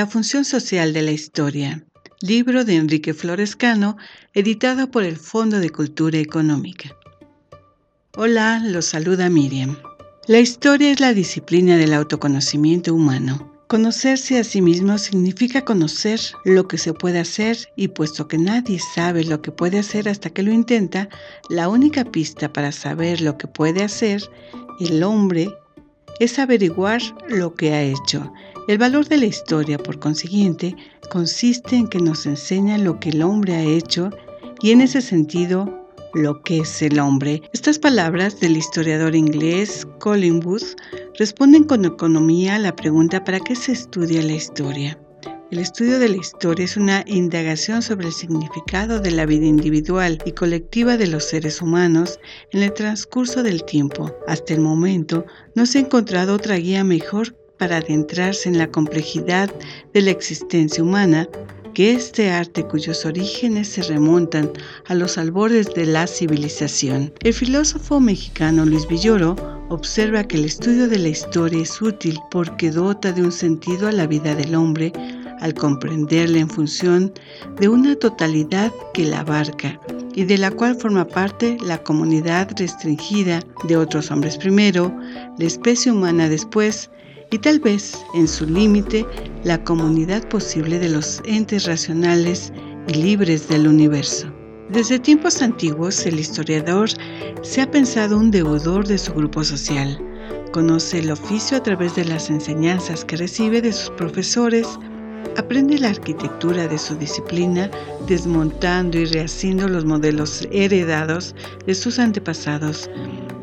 La función social de la historia. Libro de Enrique Florescano, editado por el Fondo de Cultura Económica. Hola, los saluda Miriam. La historia es la disciplina del autoconocimiento humano. Conocerse a sí mismo significa conocer lo que se puede hacer y puesto que nadie sabe lo que puede hacer hasta que lo intenta, la única pista para saber lo que puede hacer el hombre es averiguar lo que ha hecho el valor de la historia, por consiguiente, consiste en que nos enseña lo que el hombre ha hecho y en ese sentido lo que es el hombre. Estas palabras del historiador inglés Colin Booth responden con economía a la pregunta ¿para qué se estudia la historia? El estudio de la historia es una indagación sobre el significado de la vida individual y colectiva de los seres humanos en el transcurso del tiempo. Hasta el momento no se ha encontrado otra guía mejor para adentrarse en la complejidad de la existencia humana que este arte cuyos orígenes se remontan a los albores de la civilización. El filósofo mexicano Luis Villoro observa que el estudio de la historia es útil porque dota de un sentido a la vida del hombre al comprenderla en función de una totalidad que la abarca y de la cual forma parte la comunidad restringida de otros hombres primero, la especie humana después y tal vez, en su límite, la comunidad posible de los entes racionales y libres del universo. Desde tiempos antiguos, el historiador se ha pensado un deudor de su grupo social. Conoce el oficio a través de las enseñanzas que recibe de sus profesores, aprende la arquitectura de su disciplina, desmontando y rehaciendo los modelos heredados de sus antepasados,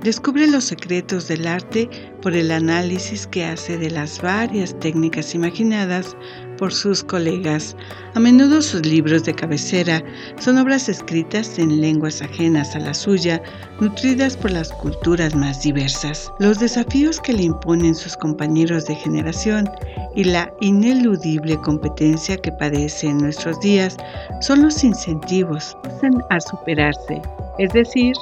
Descubre los secretos del arte por el análisis que hace de las varias técnicas imaginadas por sus colegas. A menudo sus libros de cabecera son obras escritas en lenguas ajenas a la suya, nutridas por las culturas más diversas. Los desafíos que le imponen sus compañeros de generación y la ineludible competencia que padece en nuestros días son los incentivos a superarse, es decir,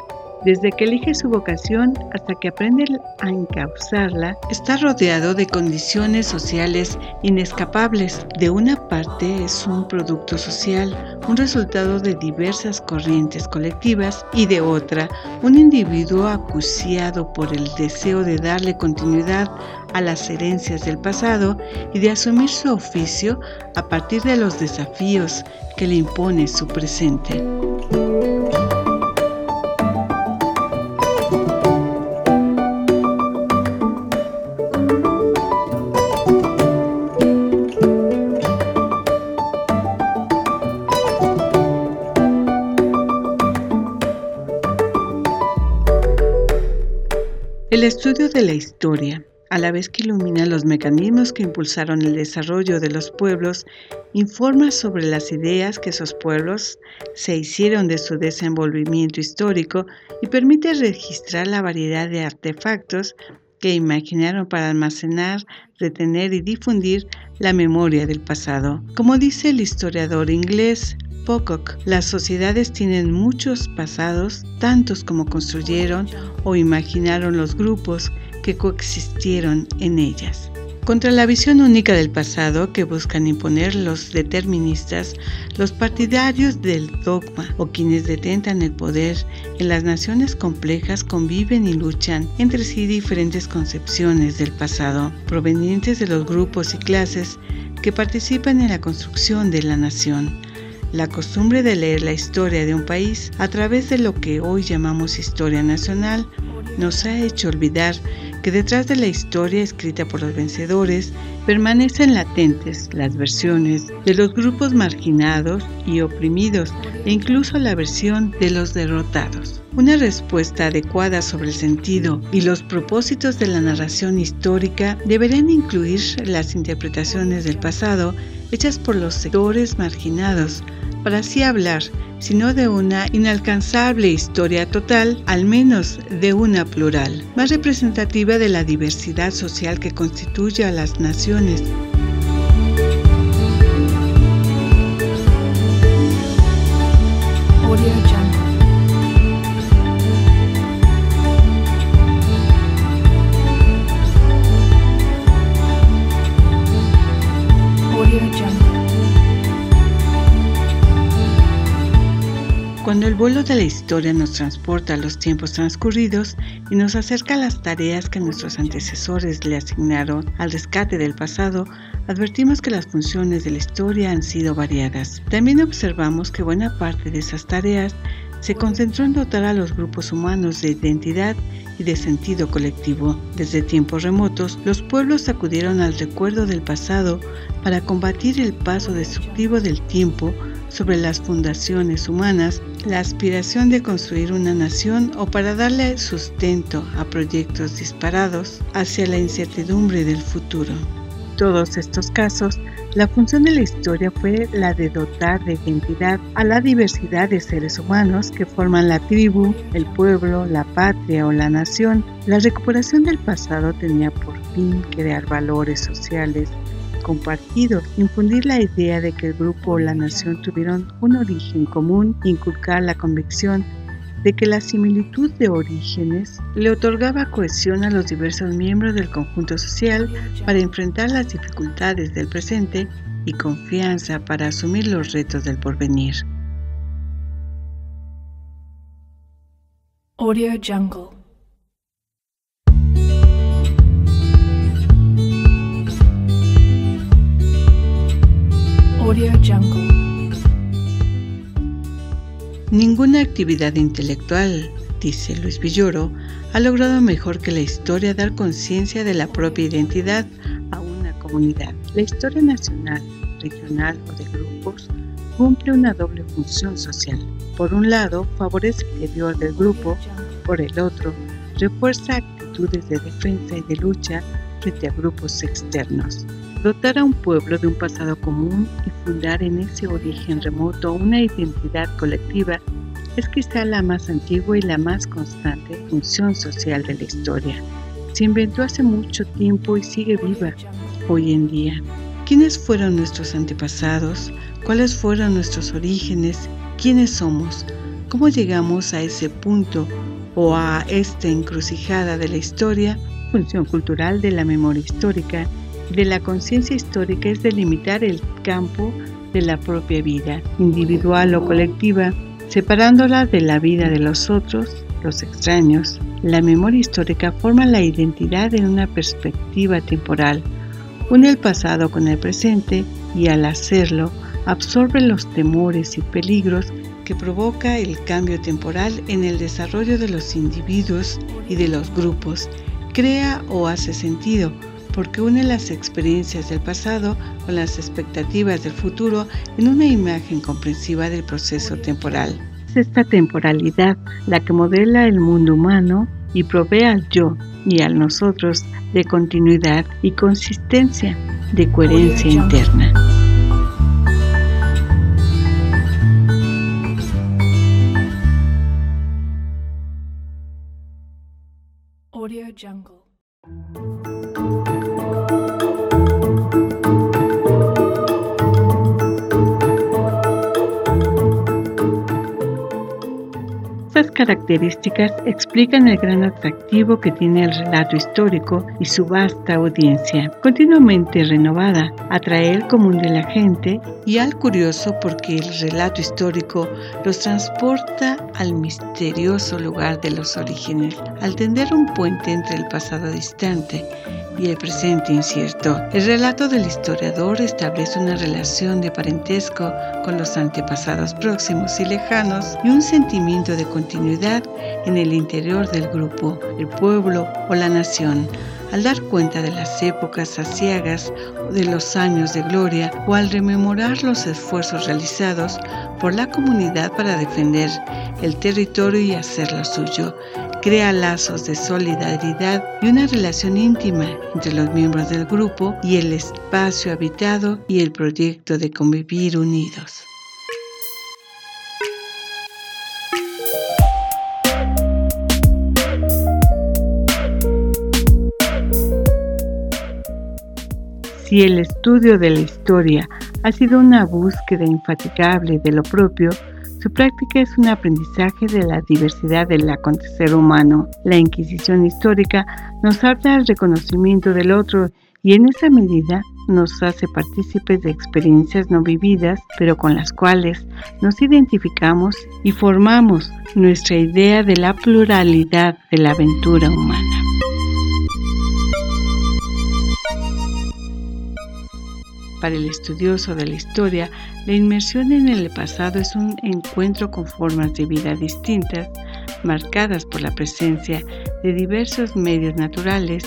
desde que elige su vocación hasta que aprende a encauzarla, está rodeado de condiciones sociales inescapables. De una parte es un producto social, un resultado de diversas corrientes colectivas y de otra, un individuo acuciado por el deseo de darle continuidad a las herencias del pasado y de asumir su oficio a partir de los desafíos que le impone su presente. Estudio de la historia, a la vez que ilumina los mecanismos que impulsaron el desarrollo de los pueblos, informa sobre las ideas que esos pueblos se hicieron de su desenvolvimiento histórico y permite registrar la variedad de artefactos que imaginaron para almacenar, retener y difundir la memoria del pasado. Como dice el historiador inglés Pocock, las sociedades tienen muchos pasados, tantos como construyeron o imaginaron los grupos que coexistieron en ellas. Contra la visión única del pasado que buscan imponer los deterministas, los partidarios del dogma o quienes detentan el poder en las naciones complejas conviven y luchan entre sí diferentes concepciones del pasado, provenientes de los grupos y clases que participan en la construcción de la nación. La costumbre de leer la historia de un país a través de lo que hoy llamamos historia nacional nos ha hecho olvidar que detrás de la historia escrita por los vencedores permanecen latentes las versiones de los grupos marginados y oprimidos e incluso la versión de los derrotados. Una respuesta adecuada sobre el sentido y los propósitos de la narración histórica deberían incluir las interpretaciones del pasado hechas por los sectores marginados, para así hablar, sino de una inalcanzable historia total, al menos de una plural, más representativa de la diversidad social que constituye a las naciones. Cuando el vuelo de la historia nos transporta a los tiempos transcurridos y nos acerca a las tareas que nuestros antecesores le asignaron al rescate del pasado, advertimos que las funciones de la historia han sido variadas. También observamos que buena parte de esas tareas se concentró en dotar a los grupos humanos de identidad y de sentido colectivo. Desde tiempos remotos, los pueblos acudieron al recuerdo del pasado para combatir el paso destructivo del tiempo sobre las fundaciones humanas, la aspiración de construir una nación o para darle sustento a proyectos disparados hacia la incertidumbre del futuro. Todos estos casos, la función de la historia fue la de dotar de identidad a la diversidad de seres humanos que forman la tribu, el pueblo, la patria o la nación. La recuperación del pasado tenía por fin crear valores sociales compartido, infundir la idea de que el grupo o la nación tuvieron un origen común, inculcar la convicción de que la similitud de orígenes le otorgaba cohesión a los diversos miembros del conjunto social para enfrentar las dificultades del presente y confianza para asumir los retos del porvenir. Audio Jungle Ninguna actividad intelectual, dice Luis Villoro, ha logrado mejor que la historia dar conciencia de la propia identidad a una comunidad. La historia nacional, regional o de grupos cumple una doble función social. Por un lado, favorece el interior del grupo, por el otro, refuerza actitudes de defensa y de lucha frente a grupos externos. Dotar a un pueblo de un pasado común y fundar en ese origen remoto una identidad colectiva es quizá la más antigua y la más constante función social de la historia. Se inventó hace mucho tiempo y sigue viva hoy en día. ¿Quiénes fueron nuestros antepasados? ¿Cuáles fueron nuestros orígenes? ¿Quiénes somos? ¿Cómo llegamos a ese punto o a esta encrucijada de la historia? Función cultural de la memoria histórica de la conciencia histórica es delimitar el campo de la propia vida, individual o colectiva, separándola de la vida de los otros, los extraños. La memoria histórica forma la identidad en una perspectiva temporal, une el pasado con el presente y al hacerlo absorbe los temores y peligros que provoca el cambio temporal en el desarrollo de los individuos y de los grupos, crea o hace sentido, porque une las experiencias del pasado con las expectativas del futuro en una imagen comprensiva del proceso temporal. Es esta temporalidad la que modela el mundo humano y provee al yo y al nosotros de continuidad y consistencia, de coherencia interna. Audio Jungle for características explican el gran atractivo que tiene el relato histórico y su vasta audiencia, continuamente renovada, atrae el común de la gente y al curioso porque el relato histórico los transporta al misterioso lugar de los orígenes, al tender un puente entre el pasado distante y el presente incierto. El relato del historiador establece una relación de parentesco con los antepasados próximos y lejanos y un sentimiento de continuidad en el interior del grupo, el pueblo o la nación, al dar cuenta de las épocas aciagas o de los años de gloria o al rememorar los esfuerzos realizados por la comunidad para defender el territorio y hacerlo suyo, crea lazos de solidaridad y una relación íntima entre los miembros del grupo y el espacio habitado y el proyecto de convivir unidos. Si el estudio de la historia ha sido una búsqueda infatigable de lo propio, su práctica es un aprendizaje de la diversidad del acontecer humano. La Inquisición histórica nos habla al reconocimiento del otro y en esa medida nos hace partícipes de experiencias no vividas, pero con las cuales nos identificamos y formamos nuestra idea de la pluralidad de la aventura humana. Para el estudioso de la historia, la inmersión en el pasado es un encuentro con formas de vida distintas, marcadas por la presencia de diversos medios naturales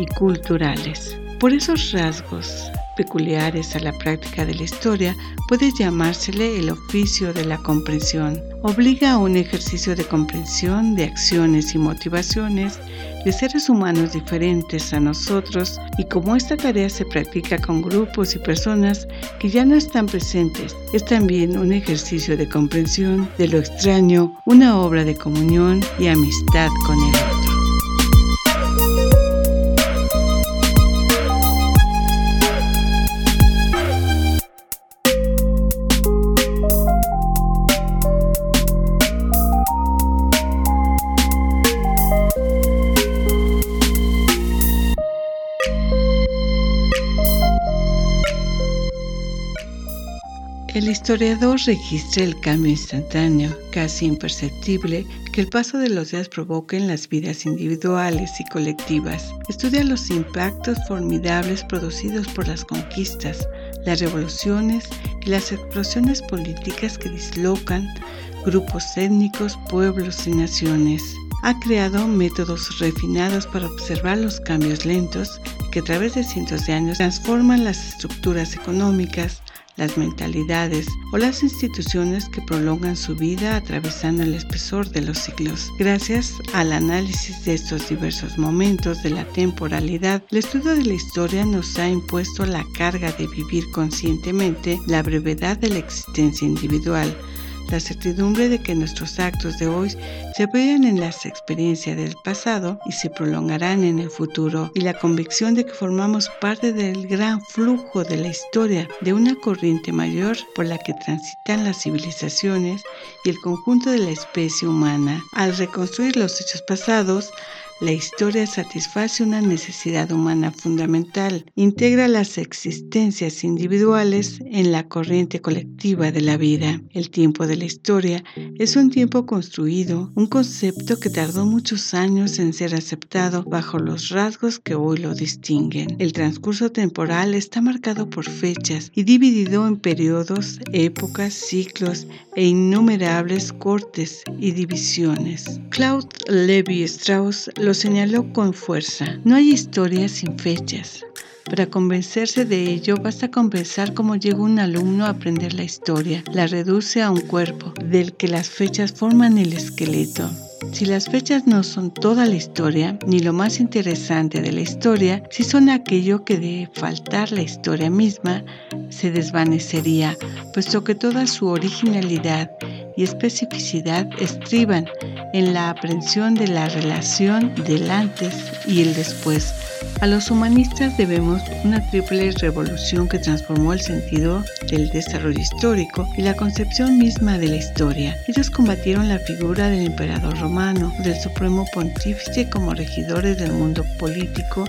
y culturales. Por esos rasgos peculiares a la práctica de la historia puede llamársele el oficio de la comprensión. Obliga a un ejercicio de comprensión de acciones y motivaciones de seres humanos diferentes a nosotros y como esta tarea se practica con grupos y personas que ya no están presentes, es también un ejercicio de comprensión de lo extraño, una obra de comunión y amistad con el historiador registra el cambio instantáneo, casi imperceptible, que el paso de los días provoca en las vidas individuales y colectivas. Estudia los impactos formidables producidos por las conquistas, las revoluciones y las explosiones políticas que dislocan grupos étnicos, pueblos y naciones. Ha creado métodos refinados para observar los cambios lentos que a través de cientos de años transforman las estructuras económicas, las mentalidades o las instituciones que prolongan su vida atravesando el espesor de los siglos. Gracias al análisis de estos diversos momentos de la temporalidad, el estudio de la historia nos ha impuesto la carga de vivir conscientemente la brevedad de la existencia individual la certidumbre de que nuestros actos de hoy se apoyan en las experiencias del pasado y se prolongarán en el futuro, y la convicción de que formamos parte del gran flujo de la historia, de una corriente mayor por la que transitan las civilizaciones y el conjunto de la especie humana. Al reconstruir los hechos pasados, la historia satisface una necesidad humana fundamental, integra las existencias individuales en la corriente colectiva de la vida. El tiempo de la historia es un tiempo construido, un concepto que tardó muchos años en ser aceptado bajo los rasgos que hoy lo distinguen. El transcurso temporal está marcado por fechas y dividido en periodos, épocas, ciclos e innumerables cortes y divisiones. Claude Levi Strauss lo señaló con fuerza. No hay historia sin fechas. Para convencerse de ello, basta con pensar cómo llega un alumno a aprender la historia. La reduce a un cuerpo, del que las fechas forman el esqueleto. Si las fechas no son toda la historia, ni lo más interesante de la historia, si son aquello que de faltar la historia misma se desvanecería, puesto que toda su originalidad y especificidad estriban en la aprehensión de la relación del antes y el después. A los humanistas debemos una triple revolución que transformó el sentido del desarrollo histórico y la concepción misma de la historia. Ellos combatieron la figura del emperador romano, del supremo pontífice como regidores del mundo político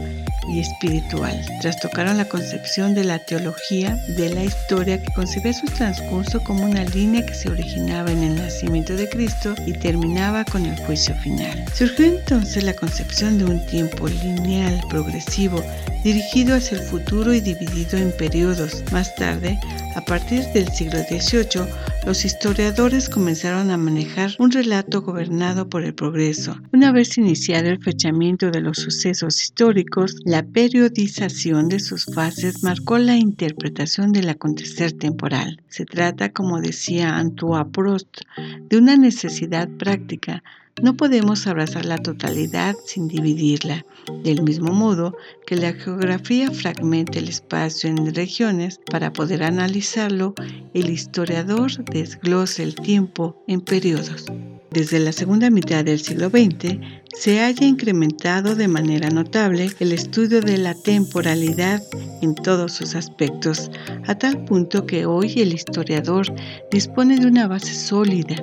y espiritual. Trastocaron la concepción de la teología de la historia que concebía su transcurso como una línea que se originaba en el nacimiento de Cristo y terminaba con el juicio final. Surgió entonces la concepción de un tiempo lineal, progresivo, dirigido hacia el futuro y dividido en periodos. Más tarde, a partir del siglo XVIII, los historiadores comenzaron a manejar un relato gobernado por el progreso. Una vez iniciado el fechamiento de los sucesos históricos, la periodización de sus fases marcó la interpretación del acontecer temporal. Se trata, como decía Antoine Proust, de una necesidad práctica no podemos abrazar la totalidad sin dividirla, del mismo modo que la geografía fragmenta el espacio en regiones para poder analizarlo, el historiador desglosa el tiempo en periodos. Desde la segunda mitad del siglo XX se haya incrementado de manera notable el estudio de la temporalidad en todos sus aspectos, a tal punto que hoy el historiador dispone de una base sólida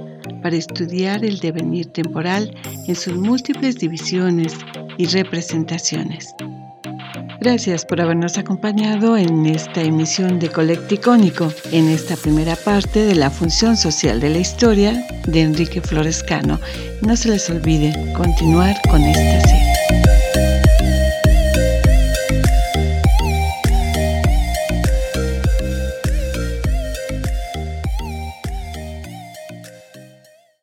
para estudiar el devenir temporal en sus múltiples divisiones y representaciones. Gracias por habernos acompañado en esta emisión de Colecticónico, en esta primera parte de la función social de la historia de Enrique Florescano. No se les olvide continuar con esta serie.